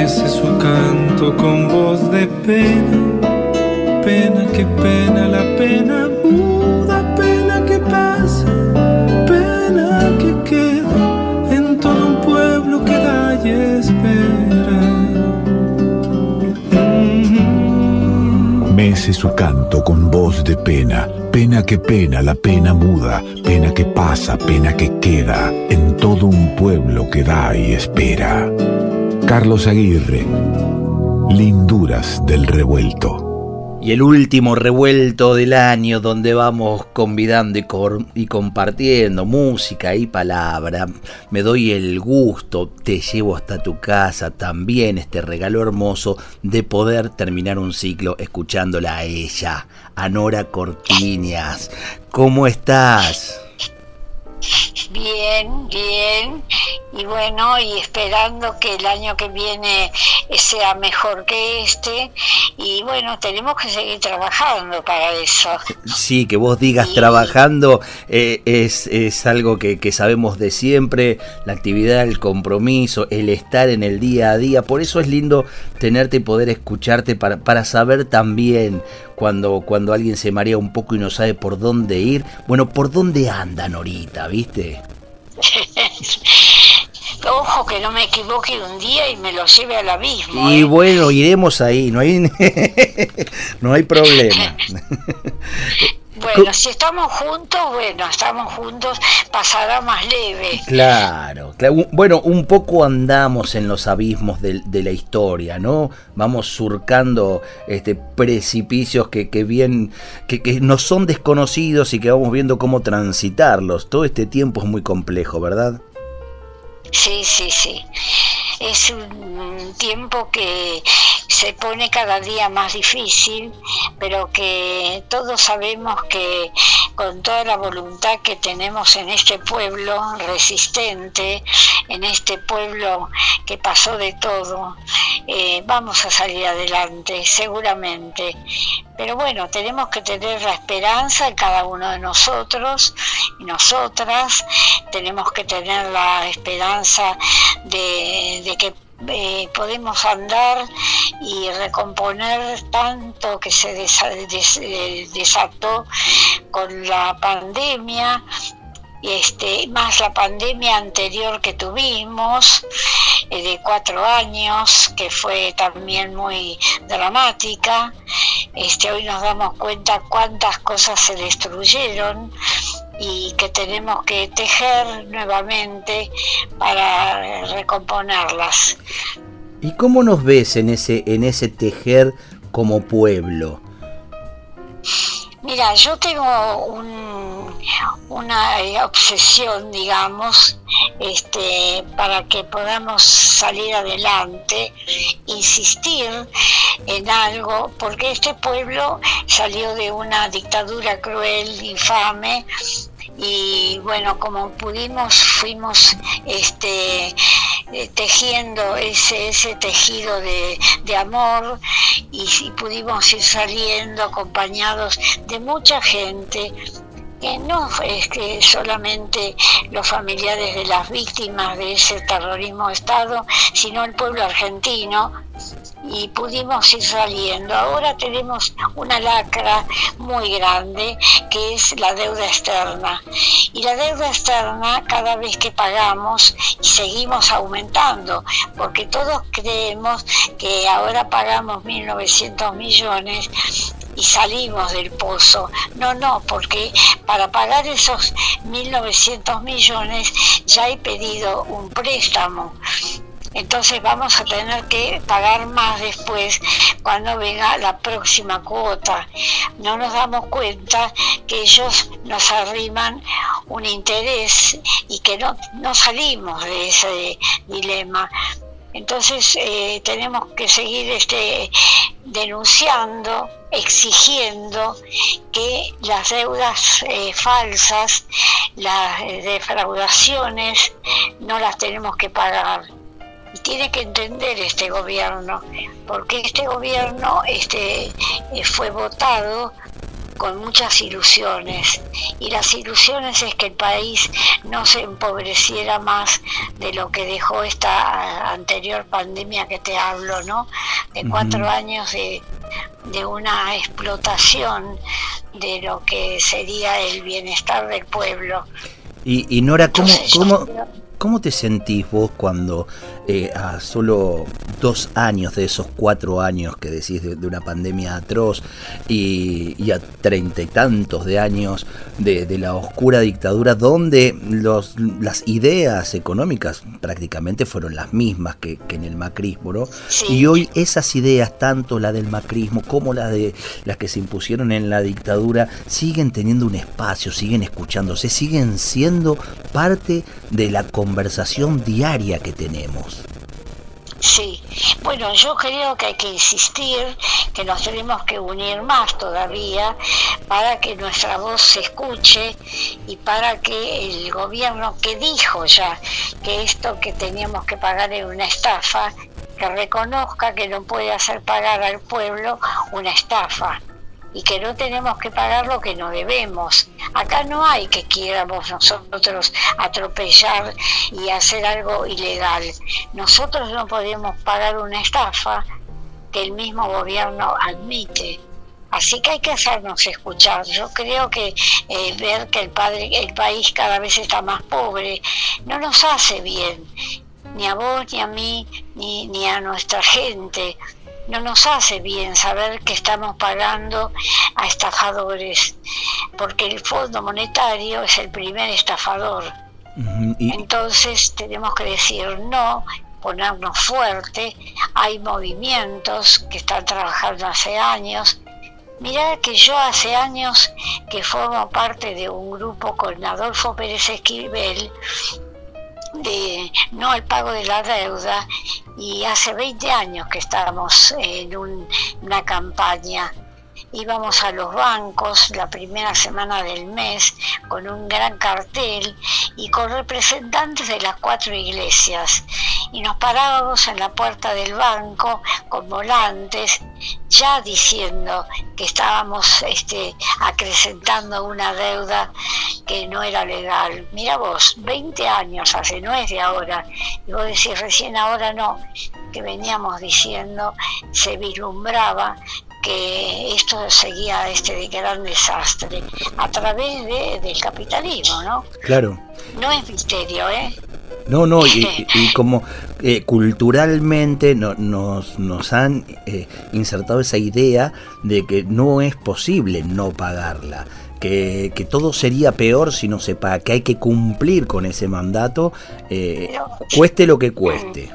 Mece su canto con voz de pena, pena que pena la pena muda, pena que pasa, pena que queda en todo un pueblo que da y espera. Mece su canto con voz de pena, pena que pena la pena muda, pena que pasa, pena que queda en todo un pueblo que da y espera. Carlos Aguirre, Linduras del Revuelto. Y el último revuelto del año donde vamos convidando y, compartiendo música y palabra. Me doy el gusto, te llevo hasta tu casa también este regalo hermoso de poder terminar un ciclo escuchándola a ella, a Nora Cortiñas. ¿Cómo estás? Bien, bien. Y bueno, y esperando que el año que viene sea mejor que este. Y bueno, tenemos que seguir trabajando para eso. Sí, que vos digas trabajando eh, es, es, algo que, que, sabemos de siempre. La actividad, el compromiso, el estar en el día a día. Por eso es lindo tenerte y poder escucharte para, para saber también cuando, cuando alguien se marea un poco y no sabe por dónde ir. Bueno, ¿por dónde andan ahorita, viste? Ojo que no me equivoque un día y me lo lleve al abismo. Y ¿eh? bueno, iremos ahí, no hay, no hay problema. Bueno, si estamos juntos, bueno, estamos juntos, pasará más leve. Claro, bueno, un poco andamos en los abismos de, la historia, ¿no? Vamos surcando este, precipicios que, que bien, que, que nos son desconocidos y que vamos viendo cómo transitarlos. Todo este tiempo es muy complejo, ¿verdad? Sí, sí, sí. Es un tiempo que se pone cada día más difícil, pero que todos sabemos que con toda la voluntad que tenemos en este pueblo resistente, en este pueblo que pasó de todo, eh, vamos a salir adelante, seguramente. Pero bueno, tenemos que tener la esperanza en cada uno de nosotros y nosotras, tenemos que tener la esperanza de, que eh, podemos andar y recomponer tanto que se desató con la pandemia este, más la pandemia anterior que tuvimos, eh, de cuatro años, que fue también muy dramática. Este, hoy nos damos cuenta cuántas cosas se destruyeron y que tenemos que tejer nuevamente para recomponerlas. ¿Y cómo nos ves en ese, en ese tejer como pueblo? Mira, yo tengo una eh, obsesión, digamos, este, para que podamos salir adelante, insistir en algo, porque este pueblo salió de una dictadura cruel, infame, y bueno, como pudimos, fuimos este, eh, tejiendo ese, ese tejido de, amor y, y pudimos ir saliendo acompañados de mucha gente que no es que solamente los familiares de las víctimas de ese terrorismo de Estado, sino el pueblo argentino, y pudimos ir saliendo. Ahora tenemos una lacra muy grande que es la deuda externa. Y la deuda externa cada vez que pagamos y seguimos aumentando, porque todos creemos que ahora pagamos 1.900 millones y salimos del pozo. No, no, porque para pagar esos 1.900 millones ya he pedido un préstamo entonces vamos a tener que pagar más después cuando venga la próxima cuota. No nos damos cuenta que ellos nos arriman un interés y que no, no salimos de ese dilema. Entonces eh, tenemos que seguir este, denunciando, exigiendo que las deudas eh, falsas, las defraudaciones, no las tenemos que pagar tiene que entender este gobierno, porque este gobierno este, eh, fue votado con muchas ilusiones. Y las ilusiones es que el país no se empobreciera más de lo que dejó esta anterior pandemia que te hablo, ¿no? De cuatro años de, de una explotación de lo que sería el bienestar del pueblo. Y, y Nora, ¿cómo, cómo, ¿cómo te sentís vos cuando eh, a solo dos años de esos cuatro años que decís de, una pandemia atroz y, a treinta y tantos de años de, la oscura dictadura donde los, las ideas económicas prácticamente fueron las mismas que, en el macrismo, ¿no? Y hoy esas ideas, tanto la del macrismo como la de las que se impusieron en la dictadura, siguen teniendo un espacio, siguen escuchándose, siguen siendo parte de la conversación diaria que tenemos. Sí, bueno, yo creo que hay que insistir, que nos tenemos que unir más todavía para que nuestra voz se escuche y para que el gobierno que dijo ya que esto que teníamos que pagar era una estafa, que reconozca que no puede hacer pagar al pueblo una estafa y que no tenemos que pagar lo que no debemos. Acá no hay que quieramos nosotros atropellar y hacer algo ilegal. Nosotros no podemos pagar una estafa que el mismo gobierno admite. Así que hay que hacernos escuchar. Yo creo que eh, ver que el, padre, el país cada vez está más pobre no nos hace bien, ni a vos, ni a mí, ni, ni a nuestra gente no nos hace bien saber que estamos pagando a estafadores, porque el Fondo Monetario es el primer estafador. Entonces tenemos que decir no, ponernos fuerte. Hay movimientos que están trabajando hace años. Mirá que yo hace años que formo parte de un grupo con Adolfo Pérez Esquivel de no al pago de la deuda y hace 20 años que estábamos en una campaña. Íbamos a los bancos la primera semana del mes con un gran cartel y con representantes de las cuatro iglesias. Y nos parábamos en la puerta del banco con volantes ya diciendo que estábamos este, acrecentando una deuda que no era legal. Mira vos, 20 años hace, no es de ahora. Y vos decís, recién ahora no, que veníamos diciendo, se vislumbraba que esto seguía este gran desastre a través de, del capitalismo, ¿no? Claro. No es misterio, ¿eh? No, no, y, como eh, culturalmente nos, nos han eh, insertado esa idea de que no es posible no pagarla. Que, que, todo sería peor si no se paga, que hay que cumplir con ese mandato, eh, cueste lo que cueste.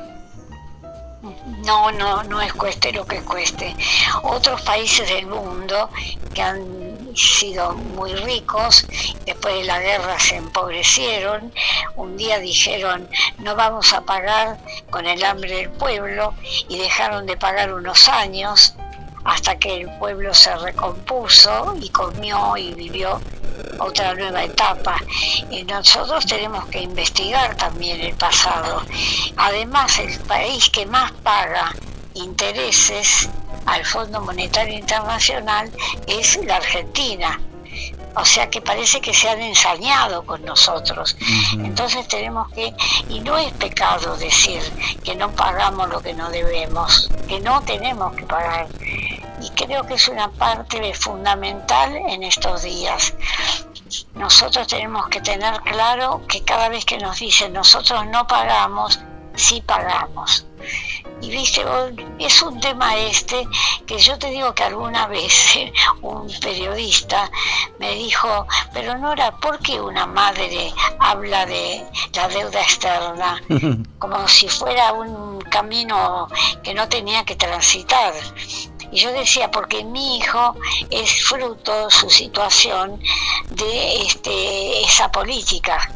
No, no, no es cueste lo que cueste. Otros países del mundo que han sido muy ricos, después de la guerra se empobrecieron, un día dijeron no vamos a pagar con el hambre del pueblo y dejaron de pagar unos años hasta que el pueblo se recompuso y comió y vivió otra nueva etapa. Y nosotros tenemos que investigar también el pasado. Además, el país que más paga intereses al Fondo Monetario Internacional es la Argentina. O sea que parece que se han ensañado con nosotros. Entonces tenemos que, y no es pecado decir que no pagamos lo que no debemos, que no tenemos que pagar. Y creo que es una parte fundamental en estos días. Nosotros tenemos que tener claro que cada vez que nos dicen nosotros no pagamos, sí pagamos. Y viste, es un tema este que yo te digo que alguna vez un periodista me dijo, pero Nora, ¿por qué una madre habla de la deuda externa como si fuera un camino que no tenía que transitar? Y yo decía, porque mi hijo es fruto, su situación, de este, esa política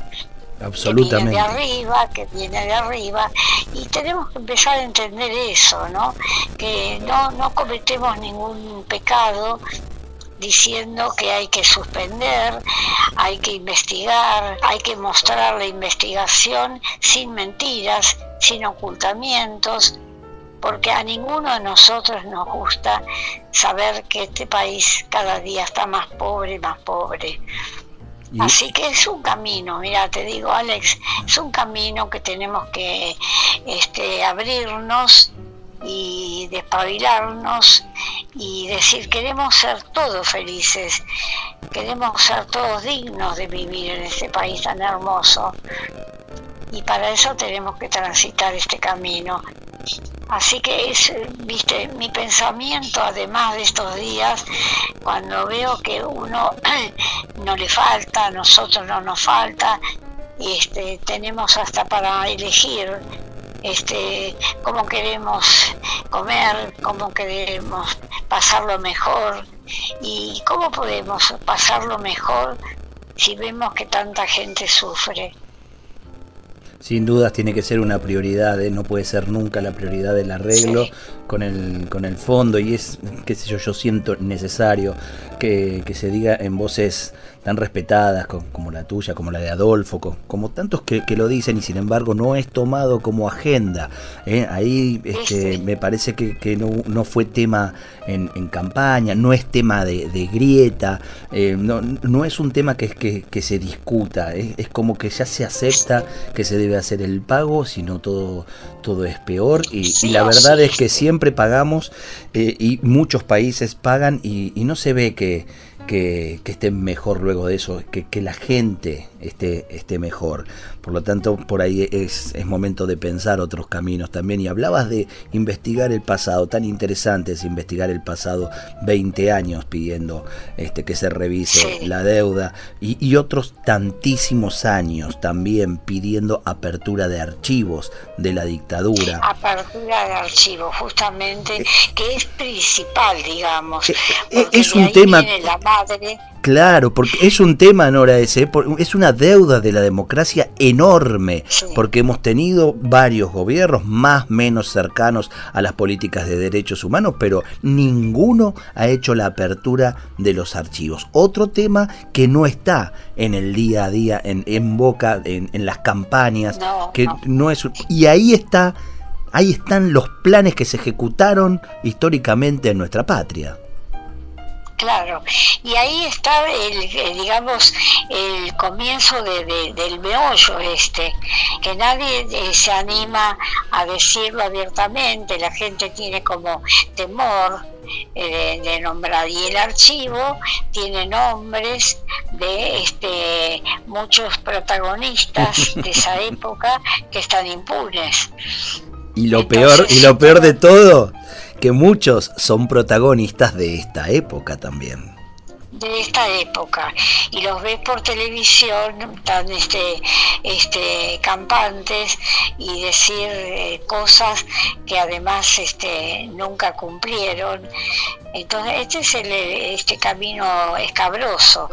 Absolutamente. Que viene de arriba, que viene de arriba, y tenemos que empezar a entender eso, ¿no? Que no, no cometemos ningún pecado diciendo que hay que suspender, hay que investigar, hay que mostrar la investigación sin mentiras, sin ocultamientos, porque a ninguno de nosotros nos gusta saber que este país cada día está más pobre, más pobre. Así que es un camino, mira, te digo Alex, es un camino que tenemos que este, abrirnos y despabilarnos y decir queremos ser todos felices, queremos ser todos dignos de vivir en este país tan hermoso y para eso tenemos que transitar este camino. Así que es, viste, mi pensamiento, además de estos días, cuando veo que uno no le falta, a nosotros no nos falta, y este, tenemos hasta para elegir este, cómo queremos comer, cómo queremos pasarlo mejor y cómo podemos pasarlo mejor si vemos que tanta gente sufre sin dudas tiene que ser una prioridad, ¿eh? no puede ser nunca la prioridad del arreglo con, el, con el fondo y es, qué sé yo, yo siento necesario que, que se diga en voces tan respetadas como la tuya, como la de Adolfo, como, tantos que, lo dicen y sin embargo no es tomado como agenda. ¿eh? Ahí este, me parece que, no, fue tema en, campaña, no es tema de, grieta, eh, no, es un tema que, que, se discuta, ¿eh? es como que ya se acepta que se debe hacer el pago, si no todo, todo es peor y, la verdad es que siempre pagamos y muchos países pagan y no se ve que que, estén mejor luego de eso, que, que la gente esté, esté mejor. Por lo tanto, por ahí es, es, momento de pensar otros caminos también. Y hablabas de investigar el pasado, tan interesante es investigar el pasado, 20 años pidiendo este, que se revise la deuda y, y, otros tantísimos años también pidiendo apertura de archivos de la dictadura. Apertura de archivos, justamente, que es principal, digamos. Eh, eh, es un tema... La madre Claro, porque es un tema, Nora, ese, es una deuda de la democracia enorme, porque hemos tenido varios gobiernos más menos cercanos a las políticas de derechos humanos, pero ninguno ha hecho la apertura de los archivos. Otro tema que no está en el día a día, en, boca, en, las campañas, que no. es y ahí está, ahí están los planes que se ejecutaron históricamente en nuestra patria. Claro, y ahí está el, eh, digamos, el comienzo de, del meollo este, que nadie eh, se anima a decirlo abiertamente, la gente tiene como temor eh, de, nombrar y el archivo tiene nombres de este muchos protagonistas de esa época que están impunes. Y lo peor, y lo peor de todo que muchos son protagonistas de esta época también. De esta época. Y los ves por televisión tan este este campantes y decir eh, cosas que además este nunca cumplieron. Entonces este es el este camino escabroso.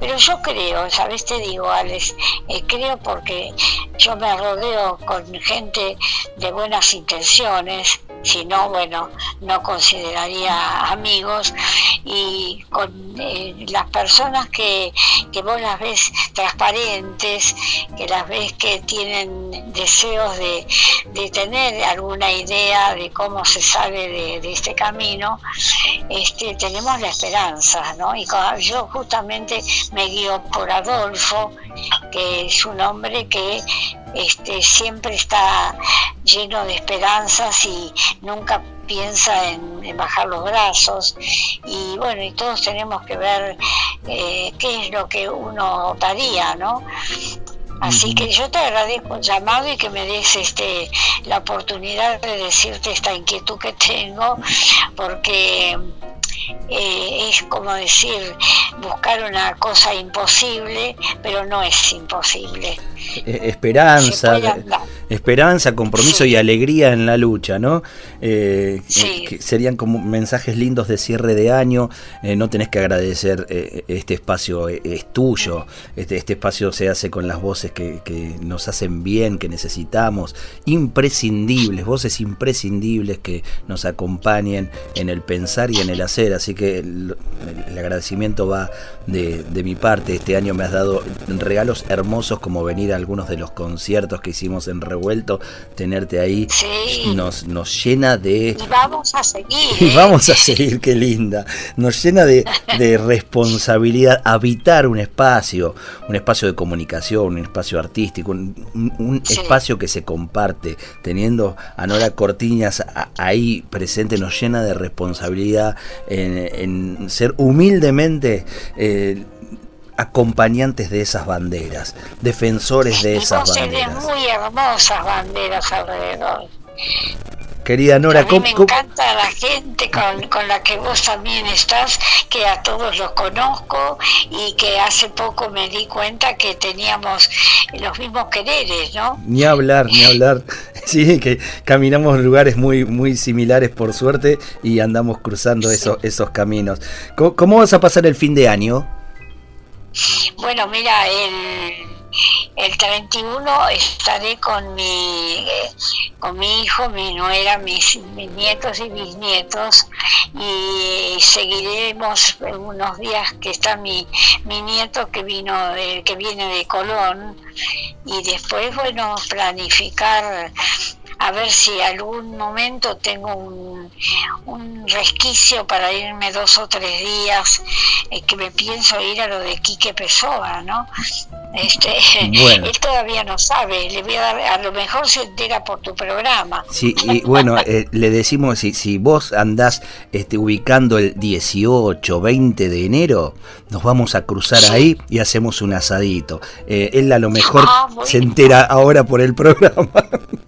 Pero yo creo sabes te digo Alex eh, creo porque yo me rodeo con gente de buenas intenciones si no, bueno, no consideraría amigos y con eh, las personas que, que vos las ves transparentes, que las ves que tienen deseos de, de tener alguna idea de cómo se sale de, este camino, este, tenemos la esperanza, ¿no? Y yo justamente me guío por Adolfo, que es un hombre que este, siempre está lleno de esperanzas y nunca piensa en, bajar los brazos. Y bueno y todos tenemos que ver eh, qué es lo que uno daría no Así que yo te agradezco el llamado y que me des este la oportunidad de decirte esta inquietud que tengo, porque eh, es como decir buscar una cosa imposible, pero no es imposible. Eh, esperanza, esperanza, compromiso y alegría en la lucha, ¿no? Eh, serían como mensajes lindos de cierre de año. no tenés que agradecer este espacio es tuyo. Este, este, espacio se hace con las voces que, que, nos hacen bien, que necesitamos, imprescindibles, voces imprescindibles que nos acompañen en el pensar y en el hacer. Así que el, agradecimiento va de, mi parte. Este año me has dado regalos hermosos como venir a algunos de los conciertos que hicimos en revuelto, tenerte ahí nos, nos llena de... Y vamos a seguir. Y ¿eh? vamos a seguir, qué linda. Nos llena de, responsabilidad habitar un espacio, un espacio de comunicación, un espacio artístico, un, espacio que se comparte. Teniendo a Nora Cortiñas ahí presente nos llena de responsabilidad en, ser humildemente... Eh, acompañantes de esas banderas, defensores de esas banderas. muy hermosas banderas alrededor. Querida Nora, a mí me encanta la gente con, con, la que vos también estás, que a todos los conozco y que hace poco me di cuenta que teníamos los mismos quereres, ¿no? Ni hablar, ni hablar. Sí, que caminamos lugares muy, muy similares por suerte y andamos cruzando esos, esos caminos. ¿Cómo vas a pasar el fin de año? Bueno, mira, el, el 31 estaré con mi, con mi hijo, mi nuera, mis, mis nietos y bisnietos. Y seguiremos unos días que está mi, mi nieto que vino de, que viene de Colón. Y después bueno planificar a ver si algún momento tengo un, un resquicio para irme dos o tres días, eh, que me pienso ir a lo de Quique Pessoa, ¿no? Este, él todavía no sabe, le voy a dar, a lo mejor se entera por tu programa. Sí, y bueno, eh, le decimos, si, si vos andás este, ubicando el 18, 20 de enero, nos vamos a cruzar ahí y hacemos un asadito. Eh, él a lo mejor ah, se entera ahora por el programa.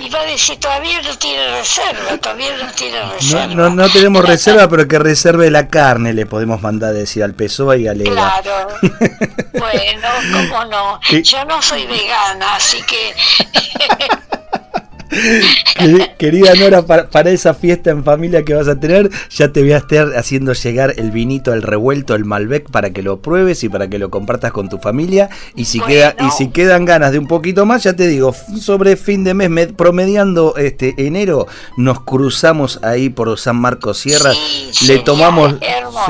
y va a decir, todavía no tiene reserva, todavía no tiene reserva. No, no, tenemos reserva, pero que reserve la carne, le podemos mandar decir al PSOE y a Lega. Claro. bueno, cómo no. Yo no soy vegana, así que... Querida Nora, para, esa fiesta en familia que vas a tener, ya te voy a estar haciendo llegar el vinito, el revuelto, el Malbec para que lo pruebes y para que lo compartas con tu familia. Y si, queda, y si quedan ganas de un poquito más, ya te digo, sobre fin de mes, promediando este enero, nos cruzamos ahí por San Marcos Sierra. le tomamos,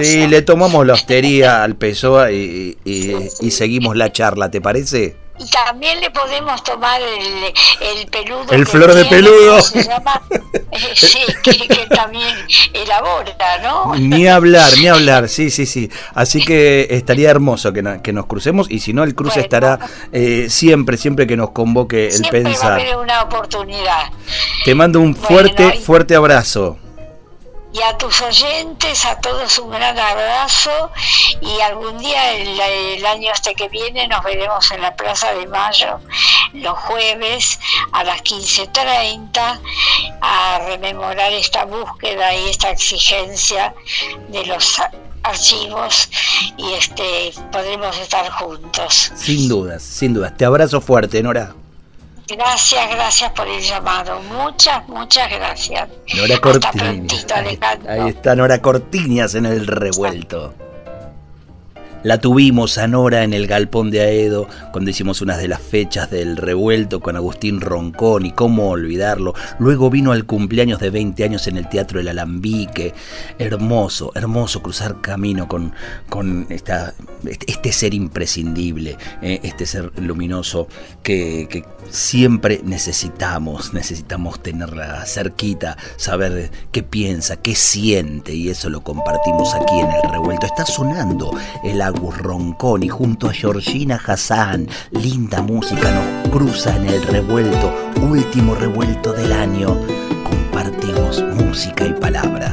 sí, le tomamos la hostería al Pessoa y, y seguimos la charla, ¿te parece? Y también le podemos tomar el, el peludo. El flor de peludo. Eh, sí, que, también elabora, ¿no? Ni hablar, ni hablar, sí, sí, sí. Así que estaría hermoso que, que nos crucemos y si no, el cruce estará eh, siempre, siempre que nos convoque el pensar. Va a una oportunidad. Te mando un fuerte, fuerte abrazo y a tus oyentes, a todos un gran abrazo y algún día el, año este que viene nos veremos en la Plaza de Mayo los jueves a las 15.30 a rememorar esta búsqueda y esta exigencia de los archivos y este podremos estar juntos. Sin dudas, sin dudas. Te abrazo fuerte, Nora. Gracias, gracias por el llamado. Muchas, muchas gracias. Nora Cortiñas. Ahí está Nora Cortiñas en el revuelto. La tuvimos a Nora en el galpón de Aedo cuando hicimos unas de las fechas del revuelto con Agustín Roncón y cómo olvidarlo. Luego vino al cumpleaños de 20 años en el Teatro del Alambique. Hermoso, hermoso cruzar camino con, con esta, este ser imprescindible, eh, este ser luminoso que, que siempre necesitamos, necesitamos tenerla cerquita, saber qué piensa, qué siente y eso lo compartimos aquí en el revuelto. Está sonando el Agus Ronconi junto a Georgina Hassan. Linda música nos cruza en el revuelto, último revuelto del año. Compartimos música y palabra.